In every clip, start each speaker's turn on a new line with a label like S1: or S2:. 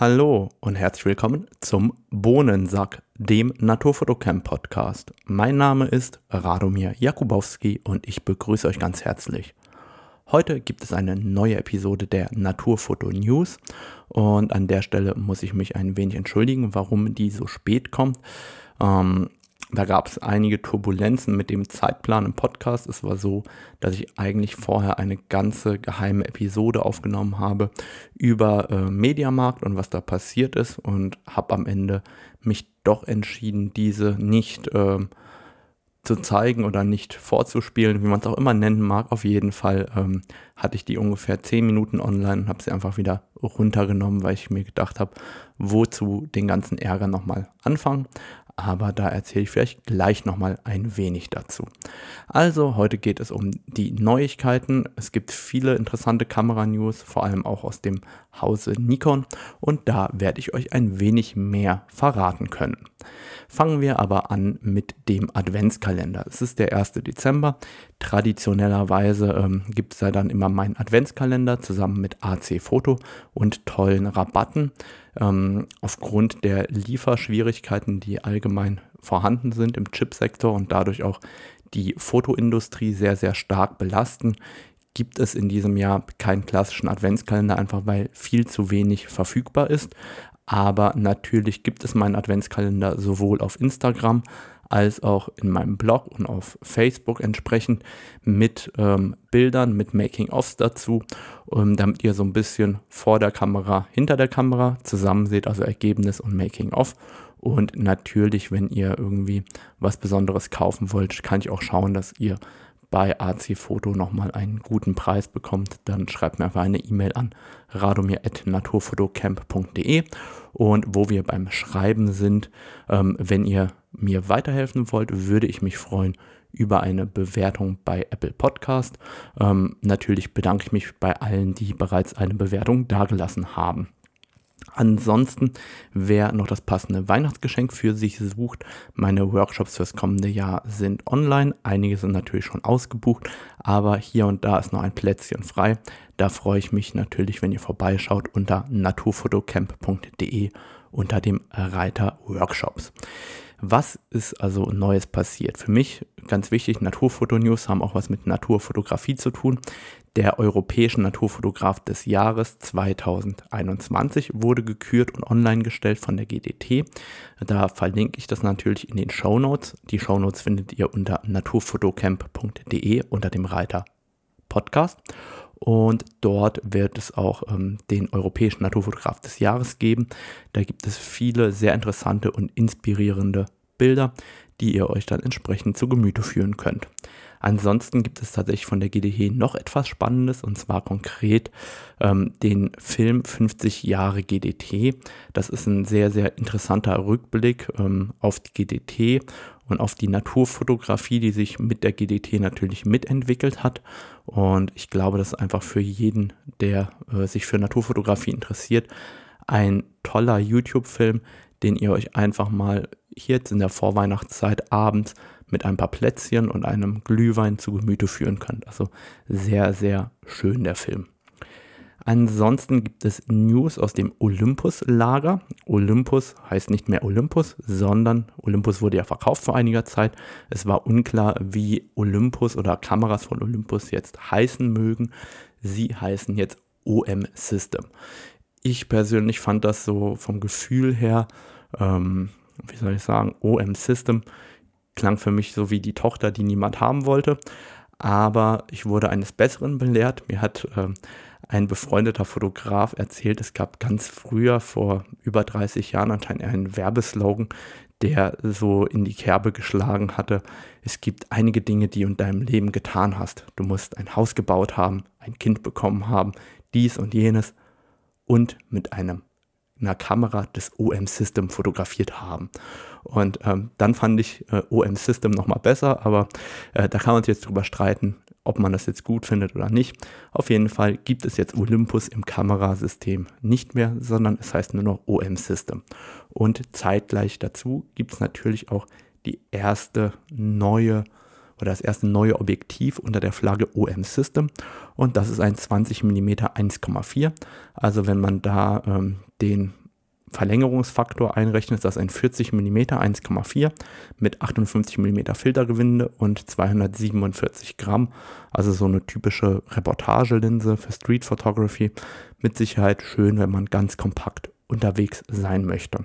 S1: Hallo und herzlich willkommen zum Bohnensack, dem Naturfotocamp Podcast. Mein Name ist Radomir Jakubowski und ich begrüße euch ganz herzlich. Heute gibt es eine neue Episode der Naturfoto News und an der Stelle muss ich mich ein wenig entschuldigen, warum die so spät kommt. Ähm, da gab es einige Turbulenzen mit dem Zeitplan im Podcast. Es war so, dass ich eigentlich vorher eine ganze geheime Episode aufgenommen habe über äh, Mediamarkt und was da passiert ist und habe am Ende mich doch entschieden, diese nicht äh, zu zeigen oder nicht vorzuspielen, wie man es auch immer nennen mag. Auf jeden Fall ähm, hatte ich die ungefähr 10 Minuten online und habe sie einfach wieder runtergenommen, weil ich mir gedacht habe, wozu den ganzen Ärger nochmal anfangen aber da erzähle ich vielleicht gleich nochmal ein wenig dazu. Also heute geht es um die Neuigkeiten. Es gibt viele interessante Kamera-News, vor allem auch aus dem Hause Nikon und da werde ich euch ein wenig mehr verraten können. Fangen wir aber an mit dem Adventskalender. Es ist der 1. Dezember. Traditionellerweise ähm, gibt es ja dann immer meinen Adventskalender zusammen mit AC Foto und tollen Rabatten. Ähm, aufgrund der Lieferschwierigkeiten, die allgemein vorhanden sind im Chipsektor und dadurch auch die Fotoindustrie sehr, sehr stark belasten, gibt es in diesem Jahr keinen klassischen Adventskalender, einfach weil viel zu wenig verfügbar ist. Aber natürlich gibt es meinen Adventskalender sowohl auf Instagram als auch in meinem Blog und auf Facebook entsprechend mit ähm, Bildern, mit Making-ofs dazu, ähm, damit ihr so ein bisschen vor der Kamera, hinter der Kamera zusammen seht, also Ergebnis und Making-of. Und natürlich, wenn ihr irgendwie was Besonderes kaufen wollt, kann ich auch schauen, dass ihr bei AC Foto nochmal einen guten Preis bekommt, dann schreibt mir einfach eine E-Mail an radomir.naturfotocamp.de und wo wir beim Schreiben sind, ähm, wenn ihr mir weiterhelfen wollt, würde ich mich freuen über eine Bewertung bei Apple Podcast. Ähm, natürlich bedanke ich mich bei allen, die bereits eine Bewertung dagelassen haben. Ansonsten, wer noch das passende Weihnachtsgeschenk für sich sucht, meine Workshops fürs kommende Jahr sind online. Einige sind natürlich schon ausgebucht, aber hier und da ist noch ein Plätzchen frei. Da freue ich mich natürlich, wenn ihr vorbeischaut unter naturfotocamp.de unter dem Reiter Workshops. Was ist also Neues passiert? Für mich ganz wichtig, Naturfotonews haben auch was mit Naturfotografie zu tun. Der europäische Naturfotograf des Jahres 2021 wurde gekürt und online gestellt von der GDT. Da verlinke ich das natürlich in den Show Notes. Die Show Notes findet ihr unter naturfotocamp.de unter dem Reiter Podcast. Und dort wird es auch ähm, den Europäischen Naturfotograf des Jahres geben. Da gibt es viele sehr interessante und inspirierende Bilder, die ihr euch dann entsprechend zu Gemüte führen könnt. Ansonsten gibt es tatsächlich von der GDH noch etwas Spannendes und zwar konkret ähm, den Film 50 Jahre GDT. Das ist ein sehr, sehr interessanter Rückblick ähm, auf die GDT und auf die Naturfotografie, die sich mit der GDT natürlich mitentwickelt hat. Und ich glaube, das ist einfach für jeden, der äh, sich für Naturfotografie interessiert, ein toller YouTube-Film, den ihr euch einfach mal hier jetzt in der Vorweihnachtszeit abends mit ein paar Plätzchen und einem Glühwein zu Gemüte führen könnt. Also sehr, sehr schön der Film. Ansonsten gibt es News aus dem Olympus-Lager. Olympus heißt nicht mehr Olympus, sondern Olympus wurde ja verkauft vor einiger Zeit. Es war unklar, wie Olympus oder Kameras von Olympus jetzt heißen mögen. Sie heißen jetzt OM System. Ich persönlich fand das so vom Gefühl her, ähm, wie soll ich sagen, OM System klang für mich so wie die Tochter, die niemand haben wollte. Aber ich wurde eines Besseren belehrt. Mir hat äh, ein befreundeter Fotograf erzählt, es gab ganz früher, vor über 30 Jahren, anscheinend einen Werbeslogan, der so in die Kerbe geschlagen hatte. Es gibt einige Dinge, die du in deinem Leben getan hast. Du musst ein Haus gebaut haben, ein Kind bekommen haben, dies und jenes und mit einem einer Kamera des OM System fotografiert haben. Und ähm, dann fand ich äh, OM System nochmal besser, aber äh, da kann man sich jetzt drüber streiten, ob man das jetzt gut findet oder nicht. Auf jeden Fall gibt es jetzt Olympus im Kamerasystem nicht mehr, sondern es heißt nur noch OM System. Und zeitgleich dazu gibt es natürlich auch die erste neue oder das erste neue Objektiv unter der Flagge OM System und das ist ein 20 mm 1,4. Also wenn man da ähm, den Verlängerungsfaktor einrechnet, ist das ein 40 mm 1,4 mit 58 mm Filtergewinde und 247 Gramm. Also so eine typische Reportagelinse für Street Photography. Mit Sicherheit schön, wenn man ganz kompakt unterwegs sein möchte.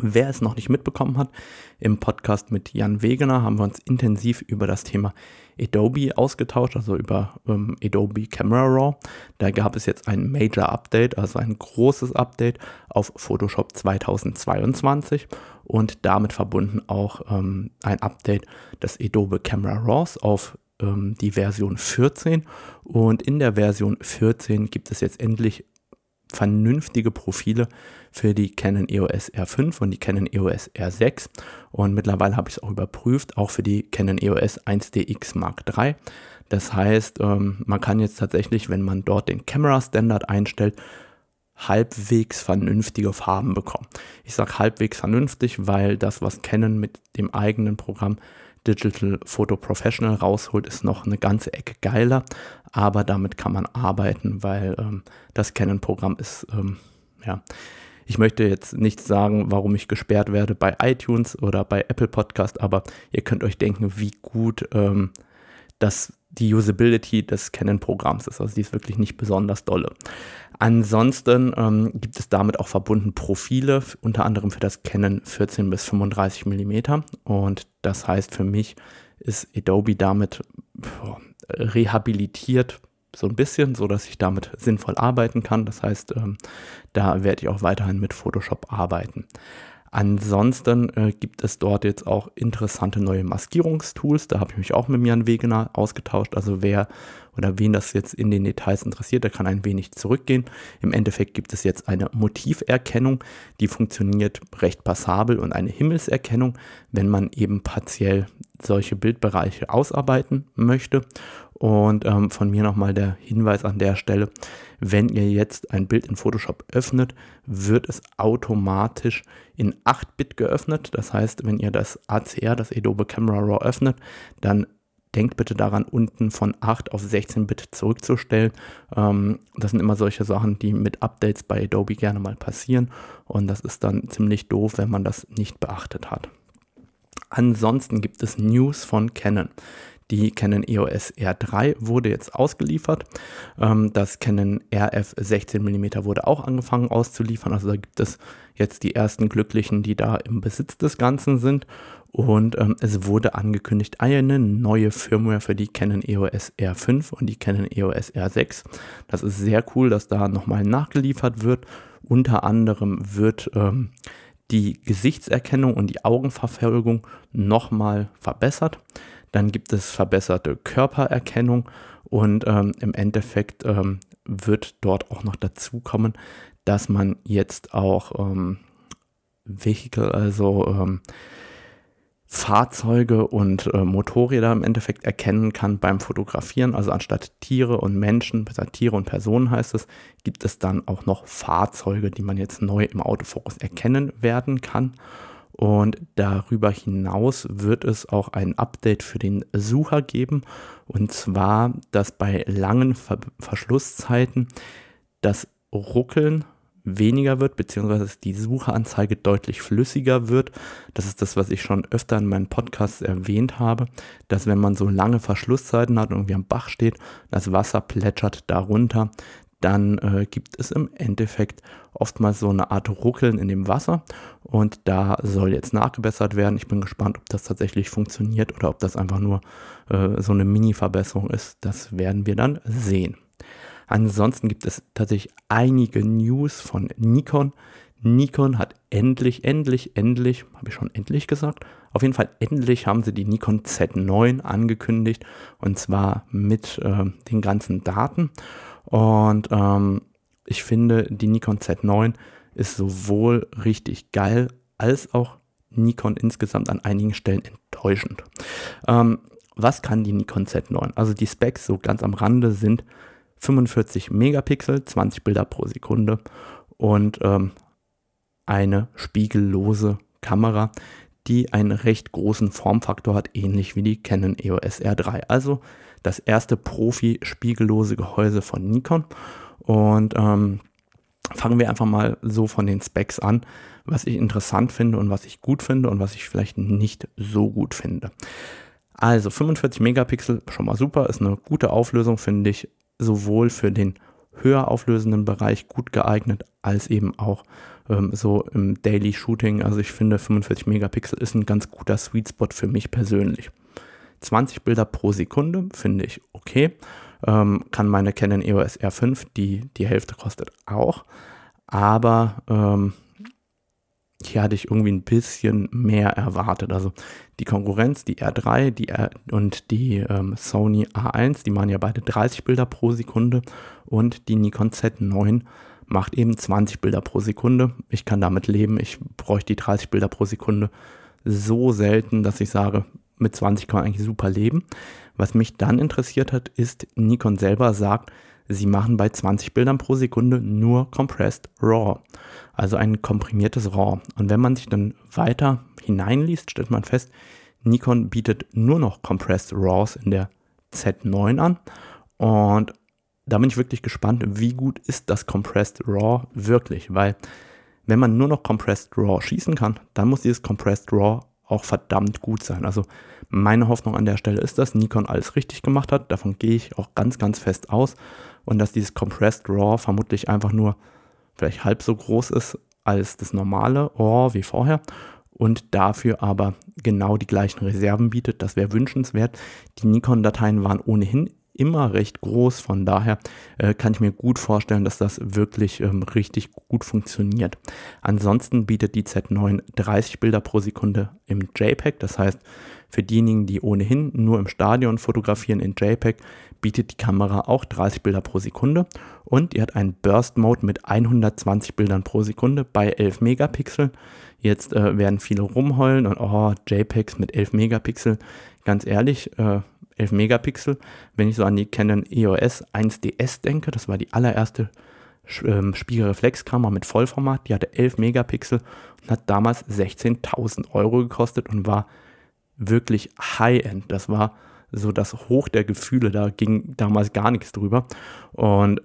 S1: Wer es noch nicht mitbekommen hat, im Podcast mit Jan Wegener haben wir uns intensiv über das Thema Adobe ausgetauscht, also über ähm, Adobe Camera Raw. Da gab es jetzt ein Major Update, also ein großes Update auf Photoshop 2022 und damit verbunden auch ähm, ein Update des Adobe Camera Raws auf ähm, die Version 14. Und in der Version 14 gibt es jetzt endlich vernünftige Profile für die Canon EOS R5 und die Canon EOS R6 und mittlerweile habe ich es auch überprüft, auch für die Canon EOS 1DX Mark III. Das heißt, ähm, man kann jetzt tatsächlich, wenn man dort den Camera Standard einstellt, halbwegs vernünftige Farben bekommen. Ich sage halbwegs vernünftig, weil das, was Canon mit dem eigenen Programm Digital Photo Professional rausholt, ist noch eine ganze Ecke geiler. Aber damit kann man arbeiten, weil ähm, das Canon-Programm ist, ähm, ja. Ich möchte jetzt nicht sagen, warum ich gesperrt werde bei iTunes oder bei Apple Podcast, aber ihr könnt euch denken, wie gut ähm, das die Usability des Canon-Programms ist. Also die ist wirklich nicht besonders dolle. Ansonsten ähm, gibt es damit auch verbunden Profile, unter anderem für das Canon 14 bis 35 mm. Und das heißt für mich ist Adobe damit boah, rehabilitiert so ein bisschen, so dass ich damit sinnvoll arbeiten kann. Das heißt, ähm, da werde ich auch weiterhin mit Photoshop arbeiten. Ansonsten äh, gibt es dort jetzt auch interessante neue Maskierungstools. Da habe ich mich auch mit Jan Wegener ausgetauscht. Also wer oder wen das jetzt in den Details interessiert, der kann ein wenig zurückgehen. Im Endeffekt gibt es jetzt eine Motiverkennung, die funktioniert recht passabel und eine Himmelserkennung, wenn man eben partiell solche Bildbereiche ausarbeiten möchte. Und ähm, von mir nochmal der Hinweis an der Stelle, wenn ihr jetzt ein Bild in Photoshop öffnet, wird es automatisch in 8-Bit geöffnet. Das heißt, wenn ihr das ACR, das Adobe Camera Raw öffnet, dann denkt bitte daran, unten von 8 auf 16-Bit zurückzustellen. Ähm, das sind immer solche Sachen, die mit Updates bei Adobe gerne mal passieren. Und das ist dann ziemlich doof, wenn man das nicht beachtet hat. Ansonsten gibt es News von Canon. Die Canon EOS R3 wurde jetzt ausgeliefert. Ähm, das Canon RF 16 mm wurde auch angefangen auszuliefern. Also da gibt es jetzt die ersten Glücklichen, die da im Besitz des Ganzen sind. Und ähm, es wurde angekündigt eine neue Firmware für die Canon EOS R5 und die Canon EOS R6. Das ist sehr cool, dass da nochmal nachgeliefert wird. Unter anderem wird ähm, die Gesichtserkennung und die Augenverfolgung nochmal verbessert. Dann gibt es verbesserte Körpererkennung und ähm, im Endeffekt ähm, wird dort auch noch dazu kommen, dass man jetzt auch ähm, Vehicle, also ähm, Fahrzeuge und äh, Motorräder im Endeffekt erkennen kann beim Fotografieren. Also anstatt Tiere und Menschen, besser Tiere und Personen heißt es, gibt es dann auch noch Fahrzeuge, die man jetzt neu im Autofokus erkennen werden kann. Und darüber hinaus wird es auch ein Update für den Sucher geben. Und zwar, dass bei langen Ver Verschlusszeiten das Ruckeln weniger wird, beziehungsweise die Sucheanzeige deutlich flüssiger wird. Das ist das, was ich schon öfter in meinen Podcasts erwähnt habe, dass wenn man so lange Verschlusszeiten hat und irgendwie am Bach steht, das Wasser plätschert darunter, dann äh, gibt es im Endeffekt oftmals so eine Art Ruckeln in dem Wasser und da soll jetzt nachgebessert werden. Ich bin gespannt, ob das tatsächlich funktioniert oder ob das einfach nur äh, so eine Mini-Verbesserung ist. Das werden wir dann sehen. Ansonsten gibt es tatsächlich einige News von Nikon. Nikon hat endlich, endlich, endlich, habe ich schon endlich gesagt, auf jeden Fall endlich haben sie die Nikon Z9 angekündigt und zwar mit äh, den ganzen Daten. Und ähm, ich finde, die Nikon Z9 ist sowohl richtig geil als auch Nikon insgesamt an einigen Stellen enttäuschend. Ähm, was kann die Nikon Z9? Also die Specs so ganz am Rande sind 45 Megapixel, 20 Bilder pro Sekunde und ähm, eine spiegellose Kamera, die einen recht großen Formfaktor hat, ähnlich wie die Canon EOS R3. Also das erste Profi-spiegellose Gehäuse von Nikon. Und ähm, fangen wir einfach mal so von den Specs an, was ich interessant finde und was ich gut finde und was ich vielleicht nicht so gut finde. Also 45 Megapixel, schon mal super, ist eine gute Auflösung, finde ich, sowohl für den höher auflösenden Bereich gut geeignet, als eben auch ähm, so im Daily Shooting. Also ich finde 45 Megapixel ist ein ganz guter Sweet Spot für mich persönlich. 20 Bilder pro Sekunde finde ich okay. Ähm, kann meine Canon EOS R5, die die Hälfte kostet, auch. Aber ähm, hier hatte ich irgendwie ein bisschen mehr erwartet. Also die Konkurrenz, die R3 die R und die ähm, Sony A1, die machen ja beide 30 Bilder pro Sekunde und die Nikon Z9 macht eben 20 Bilder pro Sekunde. Ich kann damit leben. Ich bräuchte die 30 Bilder pro Sekunde so selten, dass ich sage, mit 20 kann man eigentlich super leben. Was mich dann interessiert hat, ist, Nikon selber sagt, sie machen bei 20 Bildern pro Sekunde nur Compressed RAW, also ein komprimiertes RAW. Und wenn man sich dann weiter hineinliest, stellt man fest, Nikon bietet nur noch Compressed RAWs in der Z9 an. Und da bin ich wirklich gespannt, wie gut ist das Compressed RAW wirklich, weil wenn man nur noch Compressed RAW schießen kann, dann muss dieses Compressed RAW auch verdammt gut sein. Also meine Hoffnung an der Stelle ist, dass Nikon alles richtig gemacht hat. Davon gehe ich auch ganz, ganz fest aus. Und dass dieses Compressed RAW vermutlich einfach nur vielleicht halb so groß ist als das normale RAW wie vorher und dafür aber genau die gleichen Reserven bietet. Das wäre wünschenswert. Die Nikon-Dateien waren ohnehin immer recht groß. Von daher äh, kann ich mir gut vorstellen, dass das wirklich ähm, richtig gut funktioniert. Ansonsten bietet die Z9 30 Bilder pro Sekunde im JPEG. Das heißt, für diejenigen, die ohnehin nur im Stadion fotografieren in JPEG, bietet die Kamera auch 30 Bilder pro Sekunde und die hat einen Burst Mode mit 120 Bildern pro Sekunde bei 11 Megapixeln. Jetzt äh, werden viele rumheulen und oh, JPEGs mit 11 Megapixel. Ganz ehrlich, äh, 11 Megapixel. Wenn ich so an die Canon EOS 1DS denke, das war die allererste ähm, Spiegelreflexkamera mit Vollformat, die hatte 11 Megapixel und hat damals 16.000 Euro gekostet und war wirklich High-End. Das war so das Hoch der Gefühle, da ging damals gar nichts drüber. Und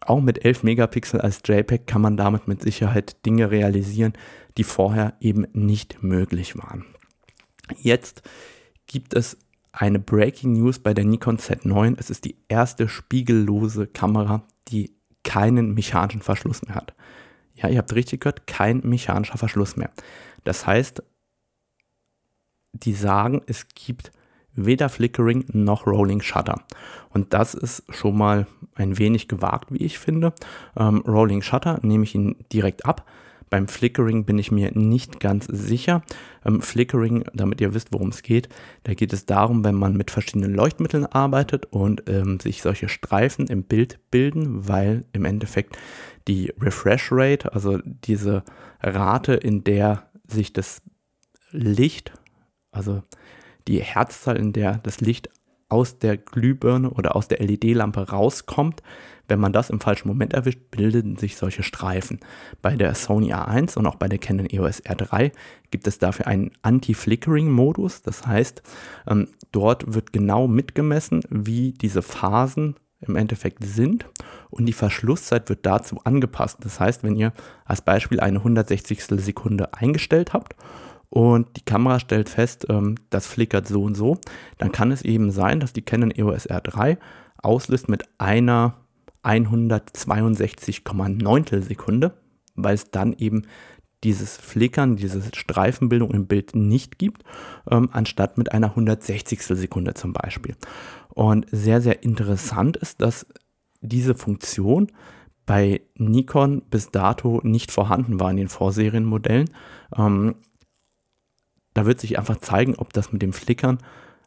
S1: auch mit 11 Megapixel als JPEG kann man damit mit Sicherheit Dinge realisieren, die vorher eben nicht möglich waren. Jetzt gibt es eine Breaking News bei der Nikon Z9. Es ist die erste spiegellose Kamera, die keinen mechanischen Verschluss mehr hat. Ja, ihr habt richtig gehört, kein mechanischer Verschluss mehr. Das heißt, die sagen, es gibt weder Flickering noch Rolling Shutter. Und das ist schon mal ein wenig gewagt, wie ich finde. Ähm, Rolling Shutter nehme ich ihn direkt ab. Beim Flickering bin ich mir nicht ganz sicher. Ähm, Flickering, damit ihr wisst, worum es geht, da geht es darum, wenn man mit verschiedenen Leuchtmitteln arbeitet und ähm, sich solche Streifen im Bild bilden, weil im Endeffekt die Refresh Rate, also diese Rate, in der sich das Licht, also die Herzzahl, in der das Licht aus der Glühbirne oder aus der LED-Lampe rauskommt, wenn man das im falschen Moment erwischt, bilden sich solche Streifen. Bei der Sony A1 und auch bei der Canon EOS R3 gibt es dafür einen Anti-Flickering-Modus. Das heißt, ähm, dort wird genau mitgemessen, wie diese Phasen im Endeffekt sind und die Verschlusszeit wird dazu angepasst. Das heißt, wenn ihr als Beispiel eine 160. Sekunde eingestellt habt und die Kamera stellt fest, ähm, das flickert so und so, dann kann es eben sein, dass die Canon EOS R3 auslöst mit einer 162,9 Sekunde, weil es dann eben dieses Flickern, diese Streifenbildung im Bild nicht gibt, ähm, anstatt mit einer 160. Sekunde zum Beispiel. Und sehr, sehr interessant ist, dass diese Funktion bei Nikon bis dato nicht vorhanden war in den Vorserienmodellen. Ähm, da wird sich einfach zeigen, ob das mit dem Flickern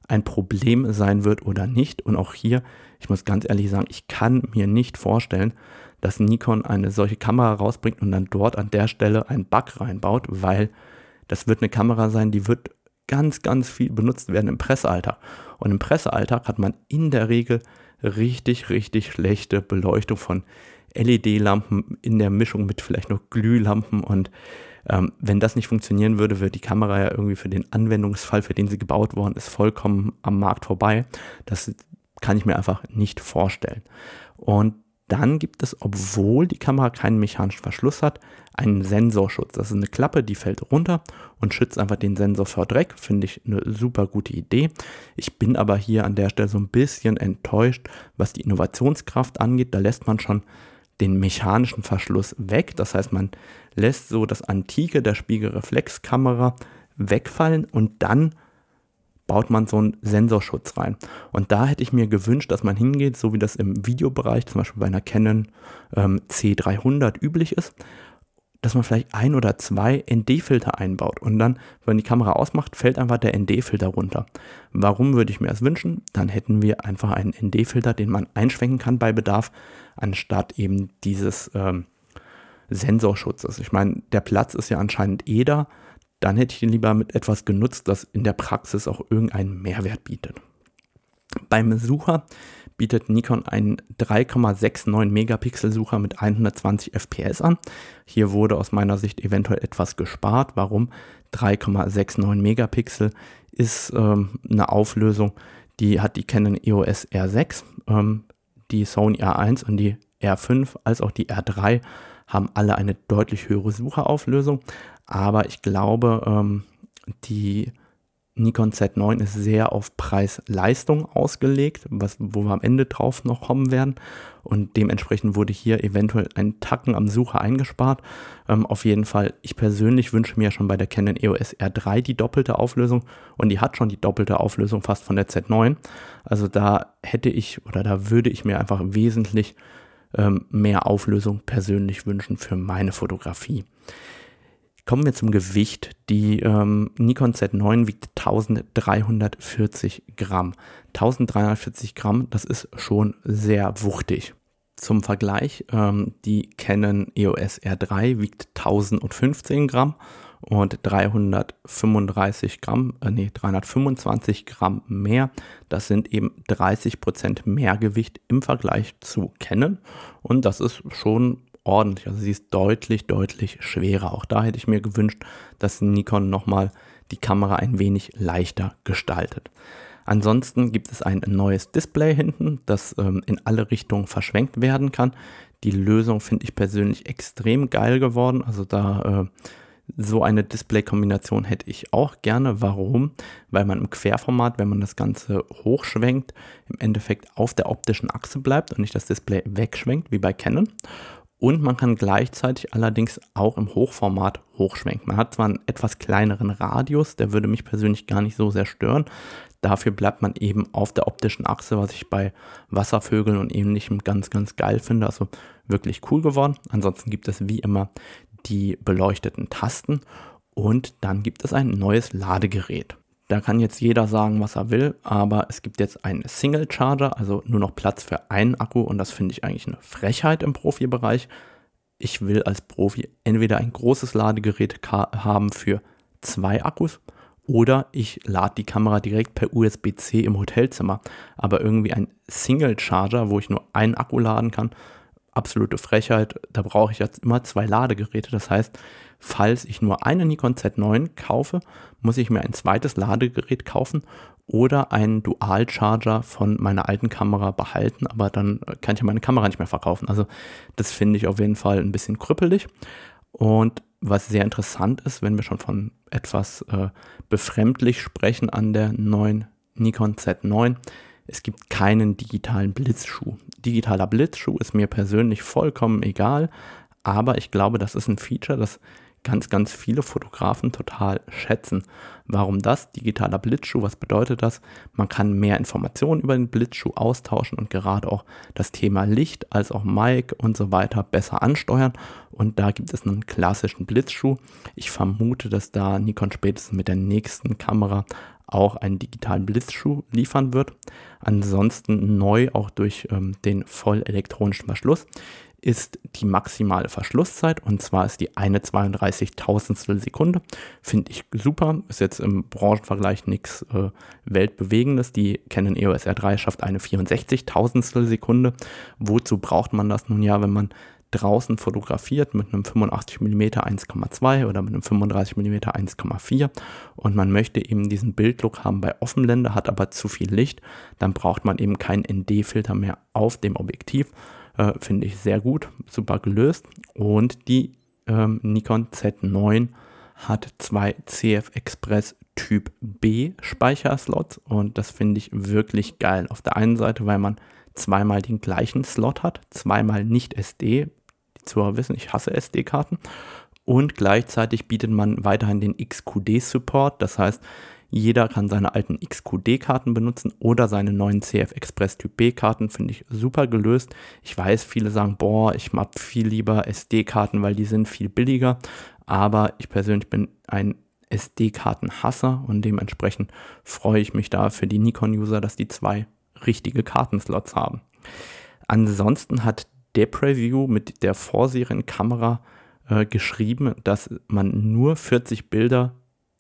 S1: ein Problem sein wird oder nicht. Und auch hier, ich muss ganz ehrlich sagen, ich kann mir nicht vorstellen, dass Nikon eine solche Kamera rausbringt und dann dort an der Stelle einen Bug reinbaut, weil das wird eine Kamera sein, die wird ganz, ganz viel benutzt werden im Pressealltag. Und im Pressealltag hat man in der Regel richtig, richtig schlechte Beleuchtung von LED-Lampen in der Mischung mit vielleicht noch Glühlampen und ähm, wenn das nicht funktionieren würde, wird die Kamera ja irgendwie für den Anwendungsfall, für den sie gebaut worden ist, vollkommen am Markt vorbei. Das kann ich mir einfach nicht vorstellen. Und dann gibt es, obwohl die Kamera keinen mechanischen Verschluss hat, einen Sensorschutz. Das ist eine Klappe, die fällt runter und schützt einfach den Sensor vor Dreck. Finde ich eine super gute Idee. Ich bin aber hier an der Stelle so ein bisschen enttäuscht, was die Innovationskraft angeht. Da lässt man schon den mechanischen Verschluss weg. Das heißt, man lässt so das Antike der Spiegelreflexkamera wegfallen und dann baut man so einen Sensorschutz rein. Und da hätte ich mir gewünscht, dass man hingeht, so wie das im Videobereich, zum Beispiel bei einer Canon ähm, C300 üblich ist, dass man vielleicht ein oder zwei ND-Filter einbaut und dann, wenn die Kamera ausmacht, fällt einfach der ND-Filter runter. Warum würde ich mir das wünschen? Dann hätten wir einfach einen ND-Filter, den man einschwenken kann bei Bedarf, anstatt eben dieses ähm, Sensorschutzes. Ich meine, der Platz ist ja anscheinend eh da, dann hätte ich ihn lieber mit etwas genutzt, das in der Praxis auch irgendeinen Mehrwert bietet. Beim Sucher bietet Nikon einen 3,69 Megapixel Sucher mit 120 fps an. Hier wurde aus meiner Sicht eventuell etwas gespart. Warum? 3,69 Megapixel ist ähm, eine Auflösung, die hat die Canon EOS R6, ähm, die Sony R1 und die R5 als auch die R3 haben alle eine deutlich höhere Sucherauflösung. Aber ich glaube, ähm, die Nikon Z9 ist sehr auf Preis-Leistung ausgelegt, was, wo wir am Ende drauf noch kommen werden. Und dementsprechend wurde hier eventuell ein Tacken am Sucher eingespart. Ähm, auf jeden Fall, ich persönlich wünsche mir schon bei der Canon EOS R3 die doppelte Auflösung und die hat schon die doppelte Auflösung fast von der Z9. Also da hätte ich oder da würde ich mir einfach wesentlich ähm, mehr Auflösung persönlich wünschen für meine Fotografie. Kommen wir zum Gewicht. Die ähm, Nikon Z9 wiegt 1340 Gramm. 1340 Gramm, das ist schon sehr wuchtig. Zum Vergleich, ähm, die Canon EOS R3 wiegt 1015 Gramm und 335 Gramm, äh, nee, 325 Gramm mehr. Das sind eben 30 Prozent mehr Gewicht im Vergleich zu Canon und das ist schon ordentlich. Also sie ist deutlich, deutlich schwerer. Auch da hätte ich mir gewünscht, dass Nikon nochmal die Kamera ein wenig leichter gestaltet. Ansonsten gibt es ein neues Display hinten, das ähm, in alle Richtungen verschwenkt werden kann. Die Lösung finde ich persönlich extrem geil geworden. Also da äh, so eine Display-Kombination hätte ich auch gerne. Warum? Weil man im Querformat, wenn man das Ganze hochschwenkt, im Endeffekt auf der optischen Achse bleibt und nicht das Display wegschwenkt, wie bei Canon. Und man kann gleichzeitig allerdings auch im Hochformat hochschwenken. Man hat zwar einen etwas kleineren Radius, der würde mich persönlich gar nicht so sehr stören. Dafür bleibt man eben auf der optischen Achse, was ich bei Wasservögeln und ähnlichem ganz, ganz geil finde. Also wirklich cool geworden. Ansonsten gibt es wie immer die beleuchteten Tasten und dann gibt es ein neues Ladegerät. Da kann jetzt jeder sagen, was er will, aber es gibt jetzt einen Single Charger, also nur noch Platz für einen Akku und das finde ich eigentlich eine Frechheit im Profibereich. Ich will als Profi entweder ein großes Ladegerät haben für zwei Akkus oder ich lade die Kamera direkt per USB-C im Hotelzimmer. Aber irgendwie ein Single Charger, wo ich nur einen Akku laden kann, absolute Frechheit. Da brauche ich jetzt immer zwei Ladegeräte. Das heißt, falls ich nur eine Nikon Z9 kaufe, muss ich mir ein zweites Ladegerät kaufen oder einen Dual-Charger von meiner alten Kamera behalten, aber dann kann ich ja meine Kamera nicht mehr verkaufen. Also das finde ich auf jeden Fall ein bisschen krüppelig. Und was sehr interessant ist, wenn wir schon von etwas äh, befremdlich sprechen an der neuen Nikon Z9, es gibt keinen digitalen Blitzschuh. Digitaler Blitzschuh ist mir persönlich vollkommen egal, aber ich glaube, das ist ein Feature, das ganz, ganz viele Fotografen total schätzen. Warum das? Digitaler Blitzschuh, was bedeutet das? Man kann mehr Informationen über den Blitzschuh austauschen und gerade auch das Thema Licht als auch Mic und so weiter besser ansteuern. Und da gibt es einen klassischen Blitzschuh. Ich vermute, dass da Nikon spätestens mit der nächsten Kamera auch einen digitalen Blitzschuh liefern wird. Ansonsten neu auch durch ähm, den vollelektronischen Verschluss ist die maximale Verschlusszeit und zwar ist die eine 32.000 Sekunde. Finde ich super, ist jetzt im Branchenvergleich nichts äh, Weltbewegendes. Die Canon EOS R3 schafft eine 64.000 Sekunde. Wozu braucht man das nun ja, wenn man draußen fotografiert mit einem 85 mm 1,2 oder mit einem 35 mm 1,4 und man möchte eben diesen Bildlook haben bei Offenblende, hat aber zu viel Licht, dann braucht man eben keinen ND-Filter mehr auf dem Objektiv Äh, Finde ich sehr gut, super gelöst. Und die ähm, Nikon Z9 hat zwei CF Express Typ B Speicherslots und das finde ich wirklich geil. Auf der einen Seite, weil man zweimal den gleichen Slot hat, zweimal nicht SD. Die Zuhörer wissen, ich hasse SD-Karten. Und gleichzeitig bietet man weiterhin den XQD-Support. Das heißt, jeder kann seine alten XQD-Karten benutzen oder seine neuen CF Express Typ B-Karten. Finde ich super gelöst. Ich weiß, viele sagen, boah, ich mag viel lieber SD-Karten, weil die sind viel billiger. Aber ich persönlich bin ein SD-Karten-Hasser und dementsprechend freue ich mich da für die Nikon-User, dass die zwei richtige Kartenslots haben. Ansonsten hat DePreview mit der Vorserienkamera äh, geschrieben, dass man nur 40 Bilder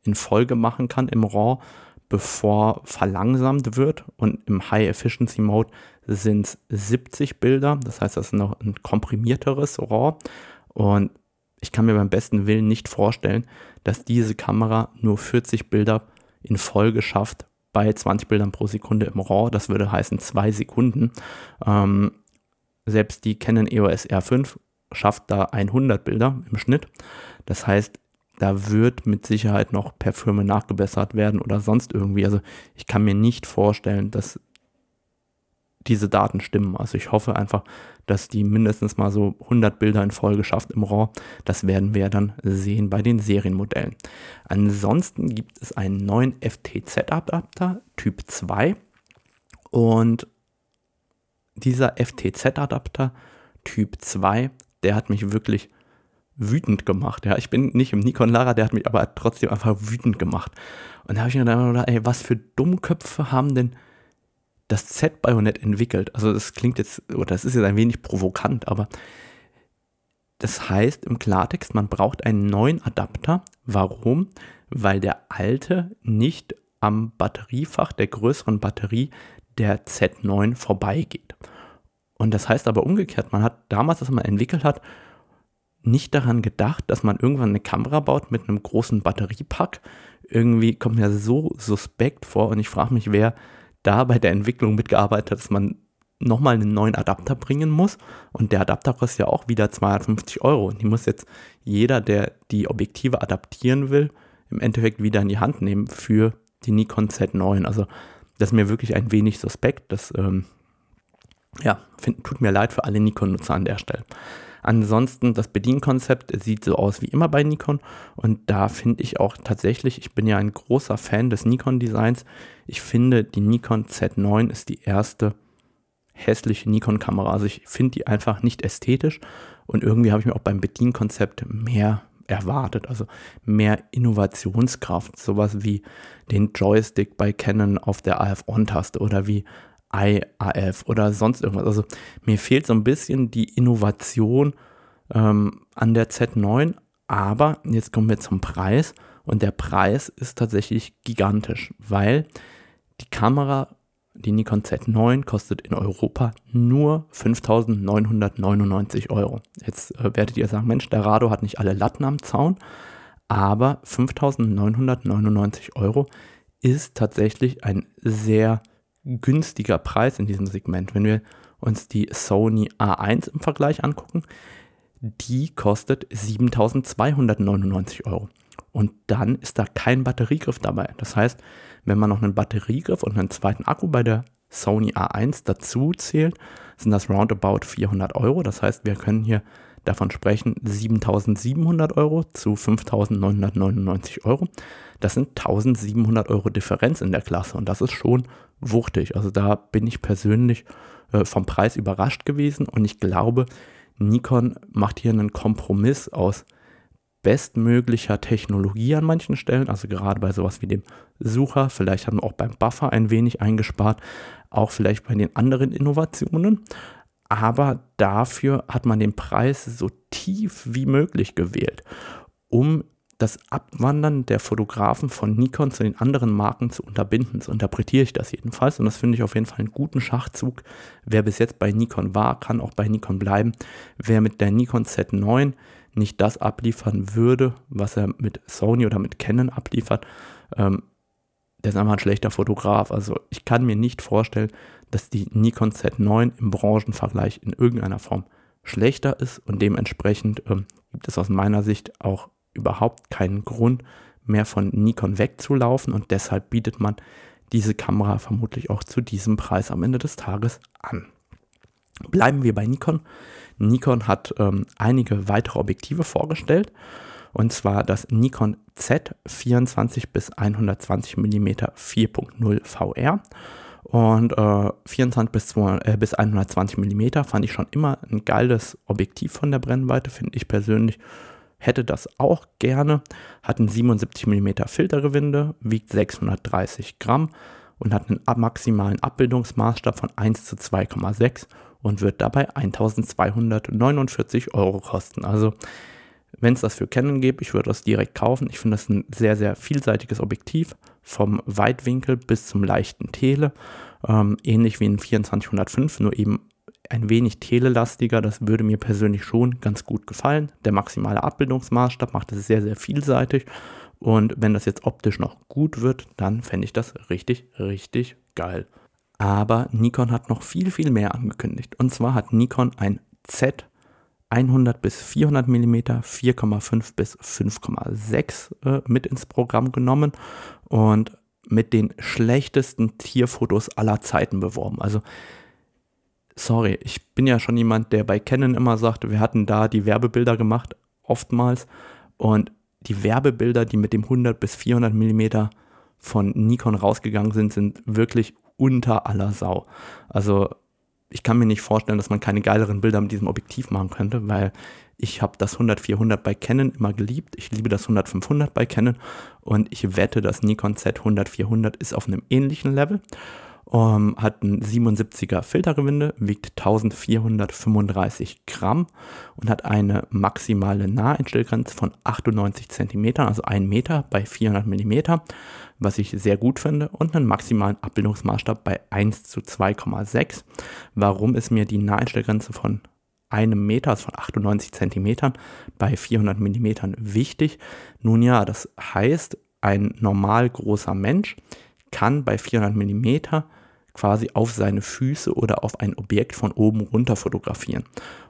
S1: in Folge machen kann im RAW, bevor verlangsamt wird. Und im High Efficiency Mode sind es 70 Bilder. Das heißt, das ist noch ein komprimierteres RAW. Und ich kann mir beim besten Willen nicht vorstellen, dass diese Kamera nur 40 Bilder in Folge schafft bei 20 Bildern pro Sekunde im RAW. Das würde heißen zwei Sekunden. Ähm, selbst die Canon EOS R5 schafft da 100 Bilder im Schnitt. Das heißt, da wird mit Sicherheit noch per Firma nachgebessert werden oder sonst irgendwie. Also ich kann mir nicht vorstellen, dass diese Daten stimmen. Also ich hoffe einfach, dass die mindestens mal so 100 Bilder in Folge schafft im RAW. Das werden wir dann sehen bei den Serienmodellen. Ansonsten gibt es einen neuen FTZ-Adapter Typ 2 und dieser FTZ-Adapter Typ 2, der hat mich wirklich wütend gemacht. Ja, ich bin nicht im Nikon Lara, der hat mich aber trotzdem einfach wütend gemacht. Und da habe ich mir gedacht, ey, was für Dummköpfe haben denn das Z-Bajonett entwickelt. Also das klingt jetzt, oder das ist jetzt ein wenig provokant, aber das heißt im Klartext, man braucht einen neuen Adapter. Warum? Weil der alte nicht am Batteriefach der größeren Batterie der Z9 vorbeigeht. Und das heißt aber umgekehrt, man hat damals, was man entwickelt hat, nicht daran gedacht, dass man irgendwann eine Kamera baut mit einem großen Batteriepack. Irgendwie kommt mir so suspekt vor und ich frage mich, wer da bei der Entwicklung mitgearbeitet hat, dass man nochmal einen neuen Adapter bringen muss. Und der Adapter kostet ja auch wieder 250 Euro. Und die muss jetzt jeder, der die Objektive adaptieren will, im Endeffekt wieder in die Hand nehmen für die Nikon Z9. Also das ist mir wirklich ein wenig suspekt. Das ähm, ja, find, tut mir leid für alle Nikon-Nutzer an der Stelle. Ansonsten, das Bedienkonzept sieht so aus wie immer bei Nikon und da finde ich auch tatsächlich, ich bin ja ein großer Fan des Nikon-Designs. Ich finde, die Nikon Z9 ist die erste hässliche Nikon-Kamera. Also ich finde die einfach nicht ästhetisch und irgendwie habe ich mir auch beim Bedienkonzept mehr erwartet, also mehr Innovationskraft, sowas wie den Joystick bei Canon auf der AF-On-Taste oder wie IAF oder sonst irgendwas. Also mir fehlt so ein bisschen die Innovation ähm, an der Z9, aber jetzt kommen wir zum Preis und der Preis ist tatsächlich gigantisch, weil die Kamera, die Nikon Z9, kostet in Europa nur 5.999 Euro. Jetzt äh, werdet ihr sagen, Mensch, der Rado hat nicht alle Latten am Zaun, aber 5.999 Euro ist tatsächlich ein sehr günstiger Preis in diesem Segment. Wenn wir uns die Sony A1 im Vergleich angucken, die kostet 7299 Euro. Und dann ist da kein Batteriegriff dabei. Das heißt, wenn man noch einen Batteriegriff und einen zweiten Akku bei der Sony A1 dazu zählt, sind das roundabout 400 Euro. Das heißt, wir können hier davon sprechen 7700 Euro zu 5999 Euro. Das sind 1700 Euro Differenz in der Klasse und das ist schon wuchtig. Also da bin ich persönlich äh, vom Preis überrascht gewesen und ich glaube, Nikon macht hier einen Kompromiss aus bestmöglicher Technologie an manchen Stellen, also gerade bei sowas wie dem Sucher, vielleicht haben wir auch beim Buffer ein wenig eingespart, auch vielleicht bei den anderen Innovationen, aber dafür hat man den Preis so tief wie möglich gewählt, um das Abwandern der Fotografen von Nikon zu den anderen Marken zu unterbinden. So interpretiere ich das jedenfalls und das finde ich auf jeden Fall einen guten Schachzug. Wer bis jetzt bei Nikon war, kann auch bei Nikon bleiben. Wer mit der Nikon Z9 nicht das abliefern würde, was er mit Sony oder mit Canon abliefert, ähm, der ist einfach ein schlechter Fotograf. Also ich kann mir nicht vorstellen, dass die Nikon Z9 im Branchenvergleich in irgendeiner Form schlechter ist und dementsprechend ähm, gibt es aus meiner Sicht auch überhaupt keinen Grund mehr von Nikon wegzulaufen und deshalb bietet man diese Kamera vermutlich auch zu diesem Preis am24 des Tages an. Bleiben wir bei Nikon. Nikon hat ähm, einige weitere Objektive vorgestellt und zwar das Nikon Z 24 bis 120 mm 4.0 VR und äh, 24 bis, 200, äh, bis 120 mm fand ich schon immer ein geiles Objektiv von der Brennweite, finde ich persönlich. Hätte das auch gerne, hat ein 77 mm Filtergewinde, wiegt 630 Gramm und hat einen maximalen Abbildungsmaßstab von 1 zu 2,6 und wird dabei 1249 Euro kosten. Also wenn es das für Canon gibt, ich würde das direkt kaufen. Ich finde das ein sehr, sehr vielseitiges Objektiv, vom Weitwinkel bis zum leichten Tele. Ähm, ähnlich wie ein 2405, nur eben ein wenig telelastiger. Das würde mir persönlich schon ganz gut gefallen. Der maximale Abbildungsmaßstab macht es sehr, sehr vielseitig. Und wenn das jetzt optisch noch gut wird, dann fände ich das richtig, richtig geil. Aber Nikon hat noch viel, viel mehr angekündigt. Und zwar hat Nikon ein Z 100 bis 400 mm, 4,5 bis 5,6 äh, mit ins Programm genommen und mit den schlechtesten Tierfotos aller Zeiten beworben. Also, sorry, ich bin ja schon jemand, der bei Canon immer sagt, wir hatten da die Werbebilder gemacht, oftmals. Und die Werbebilder, die mit dem 100 bis 400 mm von Nikon rausgegangen sind, sind wirklich unter aller Sau. Also ich kann mir nicht vorstellen, dass man keine geileren Bilder mit diesem Objektiv machen könnte, weil ich habe das 100-400 bei Canon immer geliebt. Ich liebe das 100-500 bei Canon und ich wette, das Nikon Z 100-400 ist auf einem ähnlichen Level um, hat ein 77er Filtergewinde, wiegt 1435 Gramm und hat eine maximale Naheinstellgrenze von 98 cm, also 1 Meter bei 400 mm, was ich sehr gut finde, und einen maximalen Abbildungsmaßstab bei 1 zu 2,6. Warum ist mir die Naheinstellgrenze von einem Meter, also von 98 Zentimetern bei 400 mm wichtig? Nun ja, das heißt, ein normal großer Mensch kann bei 400 mm quasi auf seine Füße oder auf ein Objekt von oben runter fotografieren.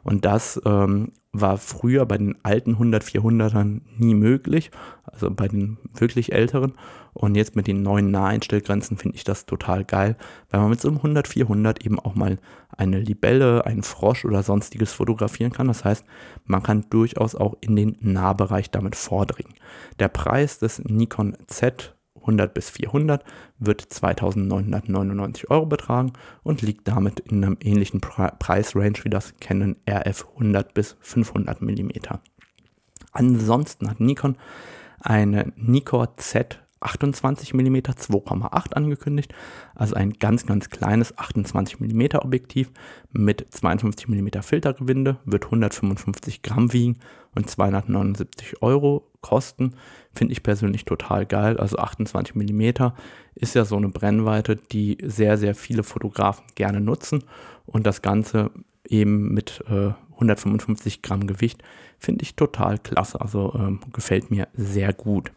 S1: Und das ähm, war früher bei den alten 100-400ern nie möglich, also bei den wirklich älteren. Und jetzt mit den neuen Naheinstellgrenzen finde ich das total geil, weil man mit so einem 100-400 eben auch mal eine Libelle, einen Frosch oder sonstiges fotografieren kann. Das heißt, man kann durchaus auch in den Nahbereich damit vordringen. Der Preis des Nikon Z 100 bis 400 wird 2999 Euro betragen und liegt damit in einem ähnlichen Pre Preisrange wie das Canon RF 100 bis 500 mm. Ansonsten hat Nikon eine Nikon Z 28 mm 2,8 angekündigt, also ein ganz, ganz kleines 28 mm Objektiv mit 52 mm Filtergewinde, wird 155 Gramm wiegen und 279 Euro kosten. Finde ich persönlich total geil. Also 28 mm ist ja so eine Brennweite, die sehr, sehr viele Fotografen gerne nutzen und das Ganze eben mit äh, 155 Gramm Gewicht finde ich total klasse. Also ähm, gefällt mir sehr gut.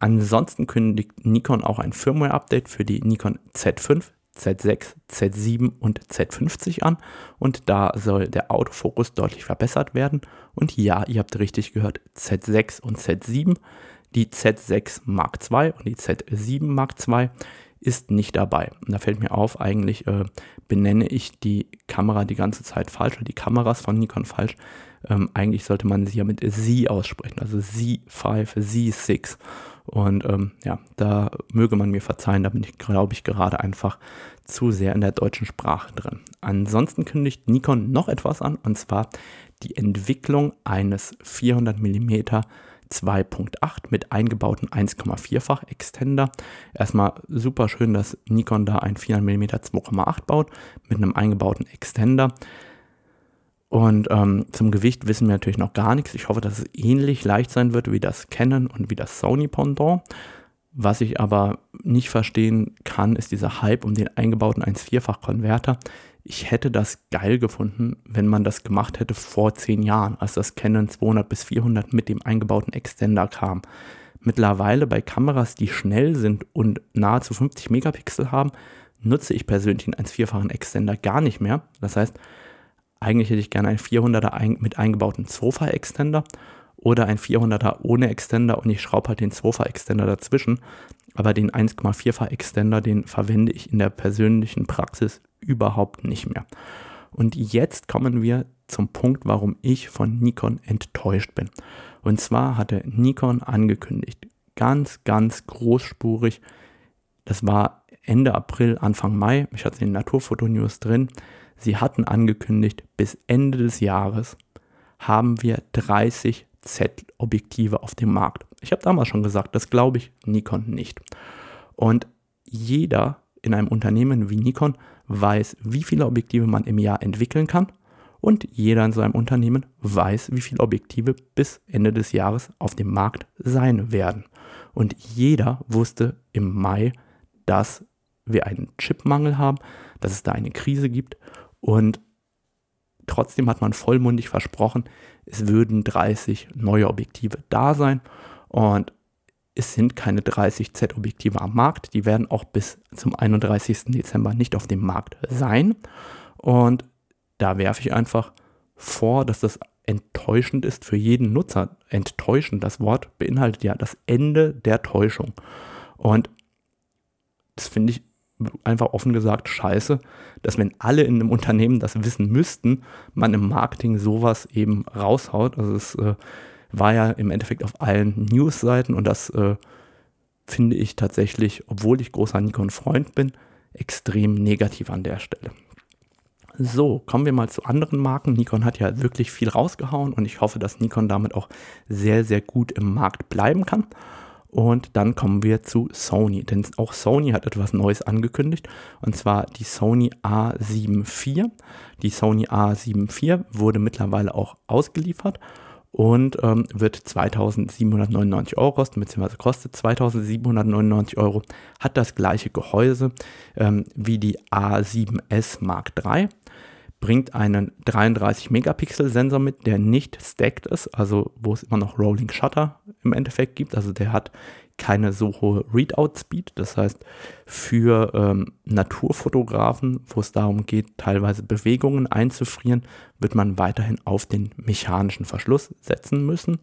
S1: Ansonsten kündigt Nikon auch ein Firmware-Update für die Nikon Z5, Z6, Z7 und Z50 an und da soll der Autofokus deutlich verbessert werden. Und ja, ihr habt richtig gehört, Z6 und Z7. Die Z6 Mark II und die Z7 Mark II ist nicht dabei. Und da fällt mir auf, eigentlich äh, benenne ich die Kamera die ganze Zeit falsch oder die Kameras von Nikon falsch. Ähm, eigentlich sollte man sie ja mit Sie aussprechen, also Z5, Z6. Und ähm, ja, da möge man mir verzeihen, da bin ich, glaube ich, gerade einfach zu sehr in der deutschen Sprache drin. Ansonsten kündigt Nikon noch etwas an, und zwar die Entwicklung eines 400 mm 2.8 mit eingebauten 1,4-fach Extender. Erstmal super schön, dass Nikon da ein 400 mm 2,8 baut mit einem eingebauten Extender. Und ähm, zum Gewicht wissen wir natürlich noch gar nichts. Ich hoffe, dass es ähnlich leicht sein wird wie das Canon und wie das Sony Pendant. Was ich aber nicht verstehen kann, ist dieser Hype um den eingebauten 1,4-fach-Konverter. Ich hätte das geil gefunden, wenn man das gemacht hätte vor zehn Jahren, als das Canon 200 bis 400 mit dem eingebauten Extender kam. Mittlerweile bei Kameras, die schnell sind und nahezu 50 Megapixel haben, nutze ich persönlich einen 1,4-fachen Extender gar nicht mehr. Das heißt, eigentlich hätte ich gerne einen 400er mit eingebauten Sofa-Extender oder ein 400er ohne Extender und ich schraube halt den Sofa-Extender dazwischen. Aber den 1,4-fach Extender, den verwende ich in der persönlichen Praxis überhaupt nicht mehr. Und jetzt kommen wir zum Punkt, warum ich von Nikon enttäuscht bin. Und zwar hatte Nikon angekündigt, ganz, ganz großspurig, das war Ende April, Anfang Mai, ich hatte den Naturfoto-News drin, sie hatten angekündigt, bis Ende des Jahres haben wir 30 Z-Objektive auf dem Markt. Ich habe damals schon gesagt, das glaube ich Nikon nicht. Und jeder in einem Unternehmen wie Nikon weiß, wie viele Objektive man im Jahr entwickeln kann. Und jeder in seinem Unternehmen weiß, wie viele Objektive bis Ende des Jahres auf dem Markt sein werden. Und jeder wusste im Mai, dass wir einen Chipmangel haben, dass es da eine Krise gibt. Und trotzdem hat man vollmundig versprochen, es würden 30 neue Objektive da sein und es sind keine 30 Z-Objektive am Markt. Die werden auch bis zum 31. Dezember nicht auf dem Markt sein. Und da werfe ich einfach vor, dass das enttäuschend ist für jeden Nutzer. Enttäuschend, das Wort beinhaltet ja das Ende der Täuschung. Und das finde ich einfach offen gesagt scheiße, dass wenn alle in einem Unternehmen das wissen müssten, man im Marketing sowas eben raushaut. Also es äh, war ja im Endeffekt auf allen News-Seiten und das äh, finde ich tatsächlich, obwohl ich großer Nikon-Freund bin, extrem negativ an der Stelle. So, kommen wir mal zu anderen Marken. Nikon hat ja wirklich viel rausgehauen und ich hoffe, dass Nikon damit auch sehr, sehr gut im Markt bleiben kann. Und dann kommen wir zu Sony, denn auch Sony hat etwas Neues angekündigt, und zwar die Sony A7 IV. Die Sony A7 IV wurde mittlerweile auch ausgeliefert und ähm, wird 2799 Euro kosten, beziehungsweise kostet 2799 Euro, hat das gleiche Gehäuse ähm, wie die A7S Mark III bringt einen 33 Megapixel Sensor mit, der nicht stacked ist, also wo es immer noch Rolling Shutter im Endeffekt gibt. Also der hat keine so hohe Readout Speed. Das heißt, für ähm, Naturfotografen, wo es darum geht, teilweise Bewegungen einzufrieren, wird man weiterhin auf den mechanischen Verschluss setzen müssen.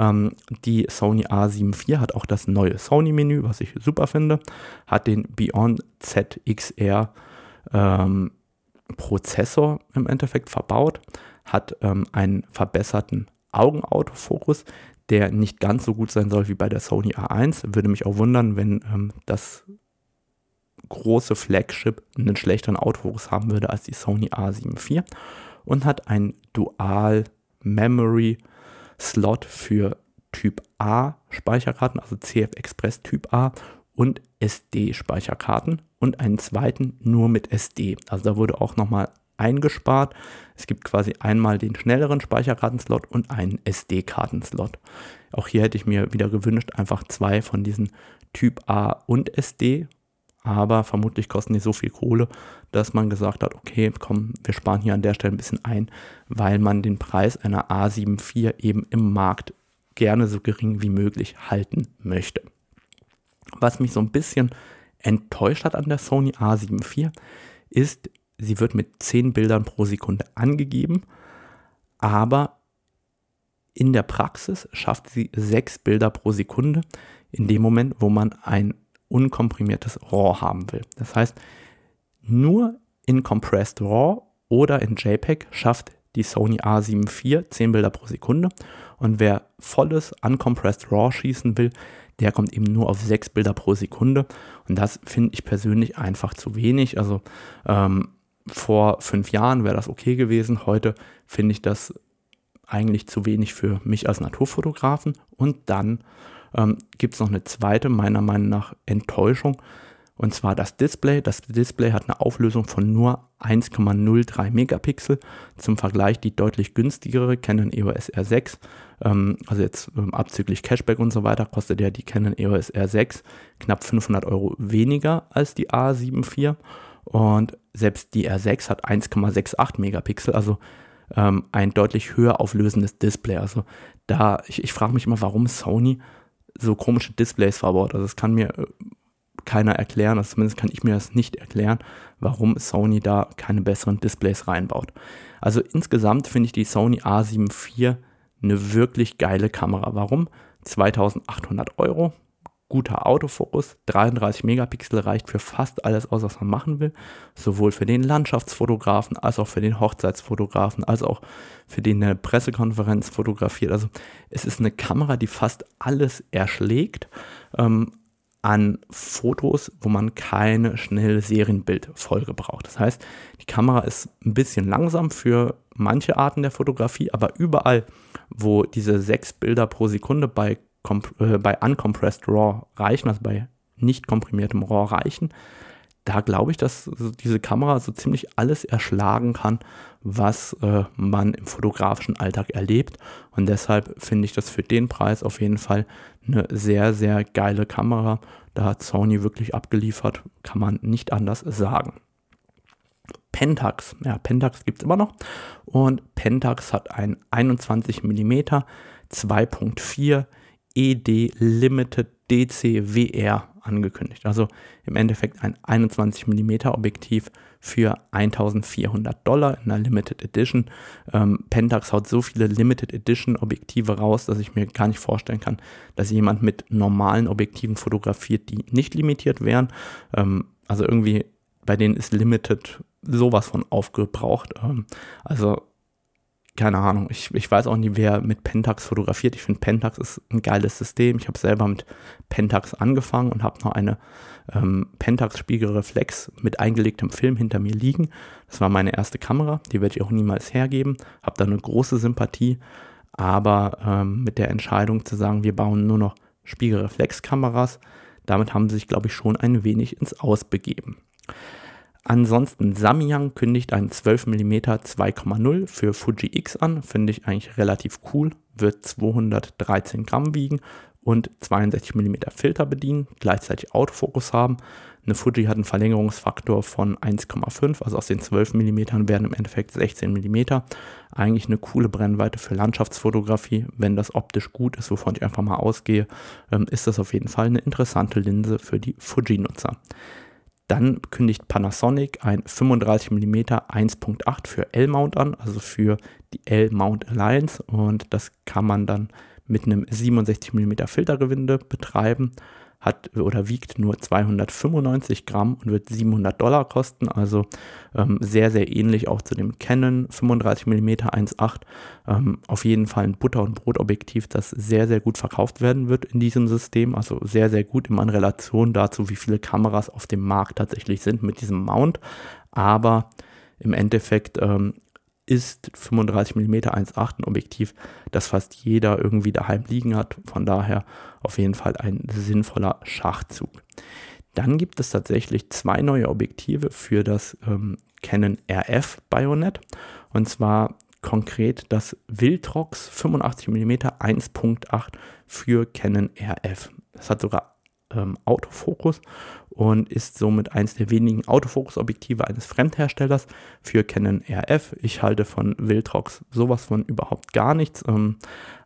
S1: Ähm, die Sony A7 IV hat auch das neue Sony-Menü, was ich super finde, hat den Beyond ZXR ähm, Prozessor im Endeffekt verbaut, hat ähm, einen verbesserten Augenautofokus, der nicht ganz so gut sein soll wie bei der Sony A1. Würde mich auch wundern, wenn ähm, das große Flagship einen schlechteren Autofokus haben würde als die Sony A7 IV und hat einen Dual Memory Slot für Typ A Speicherkarten, also CF Express Typ A und SD-Speicherkarten und einen zweiten nur mit SD. Also da wurde auch nochmal eingespart. Es gibt quasi einmal den schnelleren Speicherkartenslot und einen SD-Kartenslot. Auch hier hätte ich mir wieder gewünscht, einfach zwei von diesen Typ A und SD. Aber vermutlich kosten die so viel Kohle, dass man gesagt hat, okay, komm, wir sparen hier an der Stelle ein bisschen ein, weil man den Preis einer A7 IV eben im Markt gerne so gering wie möglich halten möchte. Was mich so ein bisschen enttäuscht hat an der Sony A7 IV, ist, sie wird mit 10 Bildern pro Sekunde angegeben, aber in der Praxis schafft sie 6 Bilder pro Sekunde in dem Moment, wo man ein unkomprimiertes RAW haben will. Das heißt, nur in Compressed RAW oder in JPEG schafft die Sony A7 IV 10 Bilder pro Sekunde. Und wer volles Uncompressed RAW schießen will, der kommt eben nur auf sechs Bilder pro Sekunde. Und das finde ich persönlich einfach zu wenig. Also ähm, vor fünf Jahren wäre das okay gewesen. Heute finde ich das eigentlich zu wenig für mich als Naturfotografen. Und dann ähm, gibt es noch eine zweite, meiner Meinung nach, Enttäuschung. Und zwar das Display. Das Display hat eine Auflösung von nur 1,03 Megapixel. Zum Vergleich die deutlich günstigere Canon EOS R6, ähm, also jetzt ähm, abzüglich Cashback und so weiter, kostet ja die Canon EOS R6 knapp 500 Euro weniger als die A7 IV. Und selbst die R6 hat 1,68 Megapixel, also ähm, ein deutlich höher auflösendes Display. Also da, ich, ich frage mich immer, warum Sony so komische Displays verbaut. Also das kann mir äh, keiner erklären, also zumindest kann ich mir das nicht erklären, warum Sony da keine besseren Displays reinbaut. Also insgesamt finde ich die Sony A7 IV eine wirklich geile Kamera. Warum? 2800 Euro, guter Autofokus, 33 Megapixel reicht für fast alles aus, was man machen will, sowohl für den Landschaftsfotografen als auch für den Hochzeitsfotografen, als auch für den eine Pressekonferenz fotografiert. Also es ist eine Kamera, die fast alles erschlägt. Ähm, an Fotos, wo man keine schnelle Serienbildfolge braucht. Das heißt, die Kamera ist ein bisschen langsam für manche Arten der Fotografie, aber überall, wo diese sechs Bilder pro Sekunde bei, äh, bei Uncompressed RAW reichen, also bei nicht komprimiertem RAW reichen, da glaube ich, dass diese Kamera so ziemlich alles erschlagen kann, was äh, man im fotografischen Alltag erlebt. Und deshalb finde ich das für den Preis auf jeden Fall eine sehr, sehr geile Kamera. Da hat Sony wirklich abgeliefert, kann man nicht anders sagen. Pentax, ja, Pentax gibt es immer noch. Und Pentax hat ein 21 mm 2.4 ED Limited DCWR angekündigt. Also im Endeffekt ein 21 mm Objektiv für 1400 Dollar in einer Limited Edition. Ähm, Pentax haut so viele Limited Edition Objektive raus, dass ich mir gar nicht vorstellen kann, dass jemand mit normalen Objektiven fotografiert, die nicht limitiert wären. Ähm, also irgendwie bei denen ist Limited sowas von aufgebraucht. Ähm, also keine Ahnung, ich, ich weiß auch nicht, wer mit Pentax fotografiert. Ich finde, Pentax ist ein geiles System. Ich habe selber mit Pentax angefangen und habe noch eine ähm, Pentax Spiegelreflex mit eingelegtem Film hinter mir liegen. Das war meine erste Kamera, die werde ich auch niemals hergeben. Habe da eine große Sympathie, aber ähm, mit der Entscheidung zu sagen, wir bauen nur noch Spiegelreflexkameras, damit haben sie sich, glaube ich, schon ein wenig ins Ausbegeben. Ansonsten Samyang kündigt einen 12 mm 2,0 für Fuji X an, finde ich eigentlich relativ cool, wird 213 Gramm wiegen und 62 mm Filter bedienen, gleichzeitig Autofokus haben. Eine Fuji hat einen Verlängerungsfaktor von 1,5, also aus den 12 mm werden im Endeffekt 16 mm. Eigentlich eine coole Brennweite für Landschaftsfotografie. Wenn das optisch gut ist, wovon ich einfach mal ausgehe, ähm, ist das auf jeden Fall eine interessante Linse für die Fuji-Nutzer. Dann kündigt Panasonic ein 35 mm 1.8 für L-Mount an, also für die L-Mount Alliance. Und das kann man dann mit einem 67 mm Filtergewinde betreiben. Hat oder wiegt nur 295 Gramm und wird 700 Dollar kosten. Also ähm, sehr, sehr ähnlich auch zu dem Canon 35 mm 1.8. Ähm, auf jeden Fall ein Butter- und Brotobjektiv, das sehr, sehr gut verkauft werden wird in diesem System. Also sehr, sehr gut immer in Relation dazu, wie viele Kameras auf dem Markt tatsächlich sind mit diesem Mount. Aber im Endeffekt ähm, ist 35 mm 1.8 ein Objektiv, das fast jeder irgendwie daheim liegen hat. Von daher auf jeden Fall ein sinnvoller Schachzug. Dann gibt es tatsächlich zwei neue Objektive für das ähm, Canon RF Bayonet. Und zwar konkret das Viltrox 85 mm 1.8 für Canon RF. Das hat sogar ähm, Autofokus und ist somit eines der wenigen Autofokusobjektive eines Fremdherstellers für Canon RF. Ich halte von Viltrox sowas von überhaupt gar nichts, ähm,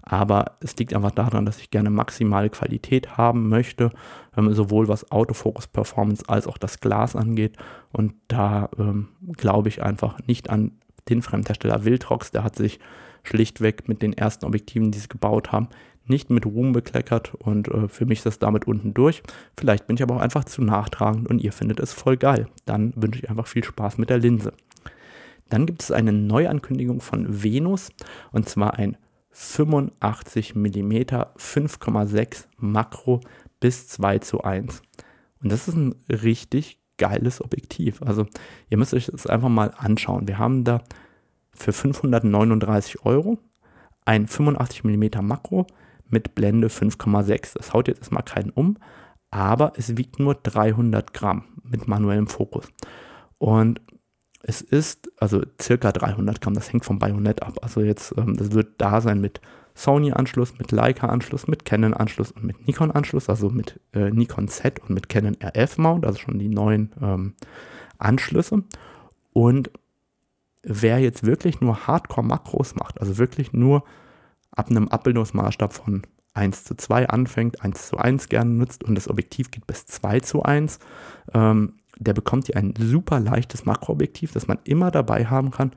S1: aber es liegt einfach daran, dass ich gerne maximale Qualität haben möchte, ähm, sowohl was Autofokus-Performance als auch das Glas angeht. Und da ähm, glaube ich einfach nicht an den Fremdhersteller Viltrox. Der hat sich schlichtweg mit den ersten Objektiven, die sie gebaut haben, nicht mit Ruhm bekleckert und äh, für mich ist das damit unten durch. Vielleicht bin ich aber auch einfach zu nachtragend und ihr findet es voll geil. Dann wünsche ich einfach viel Spaß mit der Linse. Dann gibt es eine Neuankündigung von Venus und zwar ein 85 mm 5,6 Makro bis 2 zu 1. Und das ist ein richtig geiles Objektiv. Also ihr müsst euch das einfach mal anschauen. Wir haben da für 539 Euro ein 85 mm Makro mit Blende 5,6. Das haut jetzt erstmal keinen um, aber es wiegt nur 300 Gramm mit manuellem Fokus. Und es ist also circa 300 Gramm, das hängt vom Bajonett ab. Also jetzt, ähm, das wird da sein mit Sony-Anschluss, mit Leica-Anschluss, mit Canon-Anschluss und mit Nikon-Anschluss, also mit äh, Nikon Z und mit Canon RF-Mount, also schon die neuen ähm, Anschlüsse. Und wer jetzt wirklich nur Hardcore-Makros macht, also wirklich nur ab einem Abbildungsmaßstab von 1 zu 2 anfängt, 1 zu 1 gerne nutzt und das Objektiv geht bis 2 zu 1, ähm, der bekommt hier ein super leichtes Makroobjektiv, das man immer dabei haben kann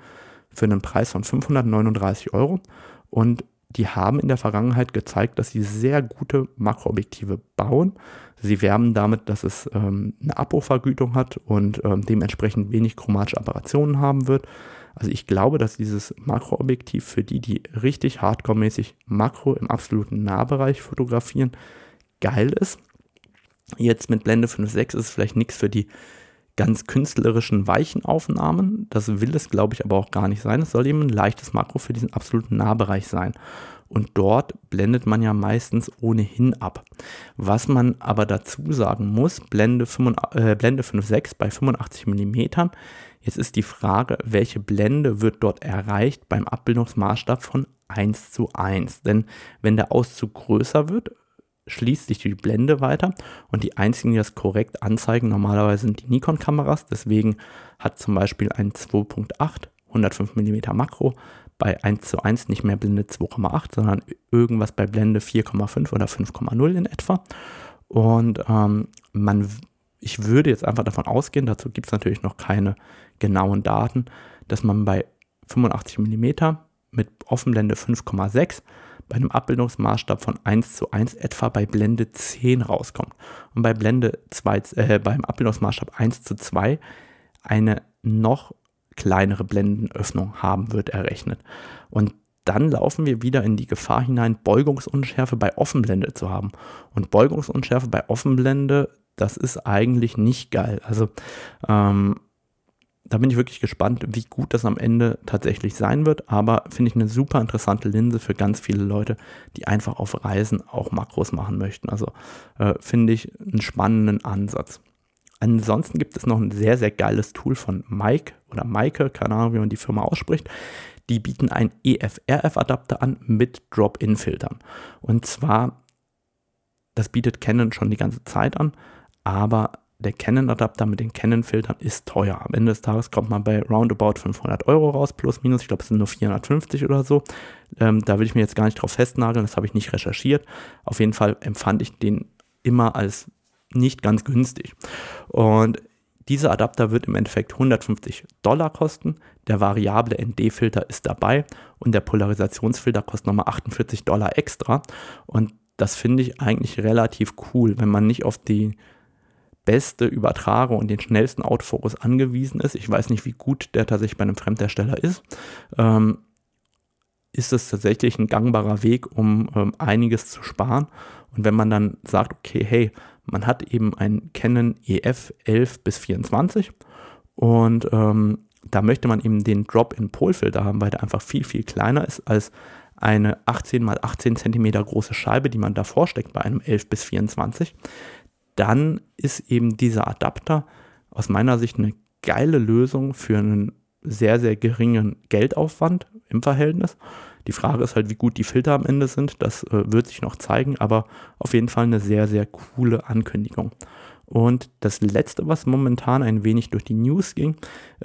S1: für einen Preis von 539 Euro. Und die haben in der Vergangenheit gezeigt, dass sie sehr gute Makroobjektive bauen. Sie werben damit, dass es ähm, eine Abbruchvergütung hat und ähm, dementsprechend wenig chromatische Apparationen haben wird. Also ich glaube, dass dieses Makroobjektiv für die, die richtig hardcore-mäßig Makro im absoluten Nahbereich fotografieren, geil ist. Jetzt mit Blende 5.6 ist es vielleicht nichts für die ganz künstlerischen, weichen Aufnahmen. Das will es, glaube ich, aber auch gar nicht sein. Es soll eben ein leichtes Makro für diesen absoluten Nahbereich sein. Und dort blendet man ja meistens ohnehin ab. Was man aber dazu sagen muss, Blende, 5, äh, Blende 5.6 bei 85 mm. Jetzt ist die Frage, welche Blende wird dort erreicht beim Abbildungsmaßstab von 1 zu 1. Denn wenn der Auszug größer wird, schließt sich die Blende weiter und die einzigen, die das korrekt anzeigen, normalerweise sind die Nikon-Kameras. Deswegen hat zum Beispiel ein 2.8 105 mm Makro bei 1 zu 1 nicht mehr Blende 2,8, sondern irgendwas bei Blende 4,5 oder 5,0 in etwa. Und ähm, man, ich würde jetzt einfach davon ausgehen, dazu gibt es natürlich noch keine genauen Daten, dass man bei 85 mm mit Offenblende 5,6 bei einem Abbildungsmaßstab von 1 zu 1 etwa bei Blende 10 rauskommt. Und bei Blende 2, äh, beim Abbildungsmaßstab 1 zu 2 eine noch kleinere Blendenöffnung haben wird errechnet. Und dann laufen wir wieder in die Gefahr hinein, Beugungsunschärfe bei Offenblende zu haben. Und Beugungsunschärfe bei Offenblende, das ist eigentlich nicht geil. Also ähm, da bin ich wirklich gespannt, wie gut das am Ende tatsächlich sein wird. Aber finde ich eine super interessante Linse für ganz viele Leute, die einfach auf Reisen auch Makros machen möchten. Also äh, finde ich einen spannenden Ansatz. Ansonsten gibt es noch ein sehr, sehr geiles Tool von Mike oder Maike, keine Ahnung, wie man die Firma ausspricht. Die bieten einen EFRF-Adapter an mit Drop-In-Filtern. Und zwar, das bietet Canon schon die ganze Zeit an, aber der Canon-Adapter mit den Canon-Filtern ist teuer. Am Ende des Tages kommt man bei roundabout 500 Euro raus, plus minus. Ich glaube, es sind nur 450 oder so. Ähm, da will ich mir jetzt gar nicht drauf festnageln, das habe ich nicht recherchiert. Auf jeden Fall empfand ich den immer als nicht ganz günstig. Und dieser Adapter wird im Endeffekt 150 Dollar kosten. Der variable ND-Filter ist dabei und der Polarisationsfilter kostet nochmal 48 Dollar extra. Und das finde ich eigentlich relativ cool, wenn man nicht auf die beste Übertragung und den schnellsten Autofokus angewiesen ist. Ich weiß nicht, wie gut der tatsächlich bei einem Fremdhersteller ist. Ähm, ist es tatsächlich ein gangbarer Weg, um ähm, einiges zu sparen. Und wenn man dann sagt, okay, hey, man hat eben einen Canon EF 11 bis 24 und ähm, da möchte man eben den Drop-in-Polfilter haben, weil der einfach viel, viel kleiner ist als eine 18 x 18 cm große Scheibe, die man davor steckt bei einem 11 bis 24 dann ist eben dieser Adapter aus meiner Sicht eine geile Lösung für einen sehr, sehr geringen Geldaufwand im Verhältnis. Die Frage ist halt, wie gut die Filter am Ende sind. Das äh, wird sich noch zeigen, aber auf jeden Fall eine sehr, sehr coole Ankündigung. Und das letzte, was momentan ein wenig durch die News ging,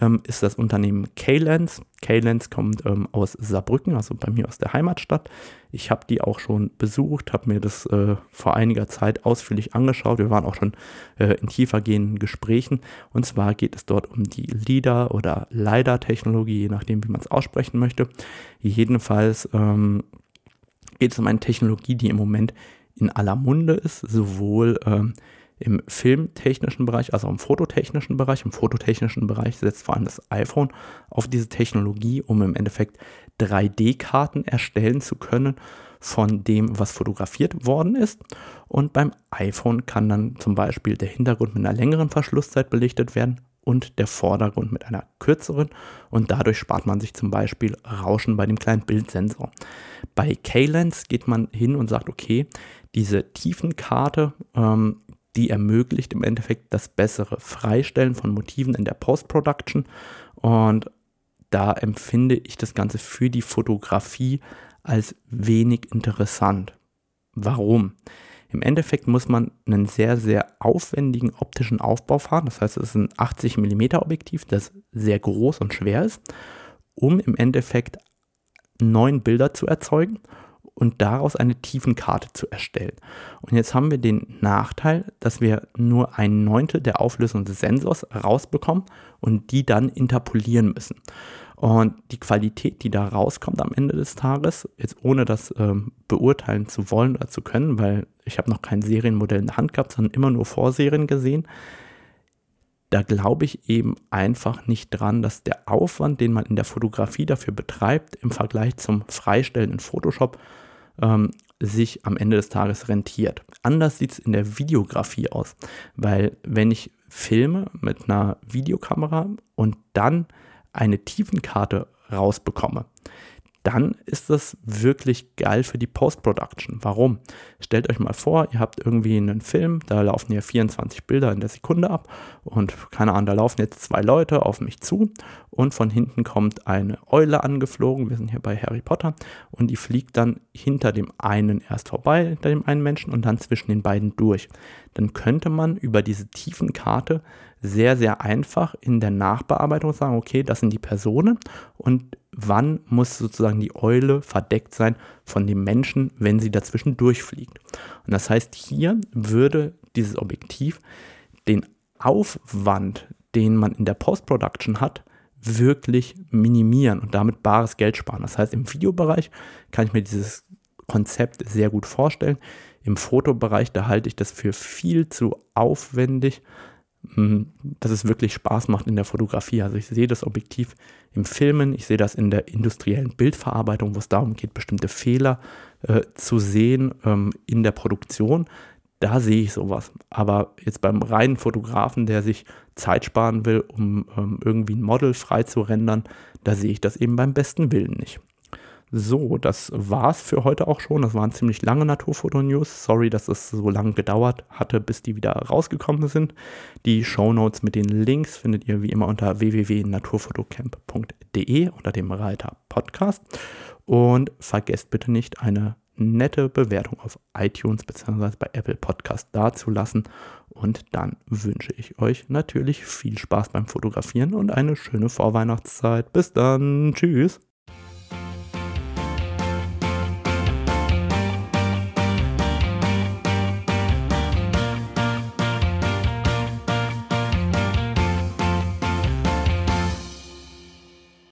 S1: ähm, ist das Unternehmen K-Lens. K-Lens kommt ähm, aus Saarbrücken, also bei mir aus der Heimatstadt. Ich habe die auch schon besucht, habe mir das äh, vor einiger Zeit ausführlich angeschaut. Wir waren auch schon äh, in tiefergehenden Gesprächen. Und zwar geht es dort um die LIDAR oder LiDAR-Technologie, je nachdem, wie man es aussprechen möchte. Jedenfalls ähm, geht es um eine Technologie, die im Moment in aller Munde ist, sowohl ähm, im filmtechnischen Bereich, also im fototechnischen Bereich. Im fototechnischen Bereich setzt vor allem das iPhone auf diese Technologie, um im Endeffekt 3D-Karten erstellen zu können von dem, was fotografiert worden ist. Und beim iPhone kann dann zum Beispiel der Hintergrund mit einer längeren Verschlusszeit belichtet werden und der Vordergrund mit einer kürzeren und dadurch spart man sich zum Beispiel Rauschen bei dem kleinen Bildsensor. Bei K-Lens geht man hin und sagt, okay, diese Tiefenkarte, ähm, die ermöglicht im Endeffekt das bessere Freistellen von Motiven in der Post-Production. Und da empfinde ich das Ganze für die Fotografie als wenig interessant. Warum? Im Endeffekt muss man einen sehr, sehr aufwendigen optischen Aufbau fahren. Das heißt, es ist ein 80 mm Objektiv, das sehr groß und schwer ist, um im Endeffekt neun Bilder zu erzeugen und daraus eine Tiefenkarte zu erstellen. Und jetzt haben wir den Nachteil, dass wir nur ein Neuntel der Auflösung des Sensors rausbekommen und die dann interpolieren müssen. Und die Qualität, die da rauskommt am Ende des Tages, jetzt ohne das ähm, beurteilen zu wollen oder zu können, weil ich habe noch kein Serienmodell in der Hand gehabt, sondern immer nur Vorserien gesehen, da glaube ich eben einfach nicht dran, dass der Aufwand, den man in der Fotografie dafür betreibt, im Vergleich zum Freistellen in Photoshop, ähm, sich am Ende des Tages rentiert. Anders sieht es in der Videografie aus, weil wenn ich filme mit einer Videokamera und dann eine Tiefenkarte rausbekomme, dann ist das wirklich geil für die Post-Production. Warum? Stellt euch mal vor, ihr habt irgendwie einen Film, da laufen ja 24 Bilder in der Sekunde ab und keine Ahnung, da laufen jetzt zwei Leute auf mich zu und von hinten kommt eine Eule angeflogen, wir sind hier bei Harry Potter und die fliegt dann hinter dem einen erst vorbei, hinter dem einen Menschen und dann zwischen den beiden durch. Dann könnte man über diese Tiefenkarte sehr, sehr einfach in der Nachbearbeitung sagen, okay, das sind die Personen und wann muss sozusagen die Eule verdeckt sein von dem Menschen, wenn sie dazwischen durchfliegt. Und das heißt, hier würde dieses Objektiv den Aufwand, den man in der Post-Production hat, wirklich minimieren und damit bares Geld sparen. Das heißt, im Videobereich kann ich mir dieses Konzept sehr gut vorstellen. Im Fotobereich, da halte ich das für viel zu aufwendig dass es wirklich Spaß macht in der Fotografie. Also ich sehe das Objektiv im Filmen, ich sehe das in der industriellen Bildverarbeitung, wo es darum geht, bestimmte Fehler äh, zu sehen ähm, in der Produktion. Da sehe ich sowas. Aber jetzt beim reinen Fotografen, der sich Zeit sparen will, um ähm, irgendwie ein Model frei zu rendern, da sehe ich das eben beim besten Willen nicht. So, das war's für heute auch schon. Das waren ziemlich lange Naturfoto-News. Sorry, dass es so lange gedauert hatte, bis die wieder rausgekommen sind. Die Shownotes mit den Links findet ihr wie immer unter www.naturfotocamp.de unter dem Reiter Podcast. Und vergesst bitte nicht, eine nette Bewertung auf iTunes bzw. bei Apple Podcast dazulassen. Und dann wünsche ich euch natürlich viel Spaß beim Fotografieren und eine schöne Vorweihnachtszeit. Bis dann. Tschüss.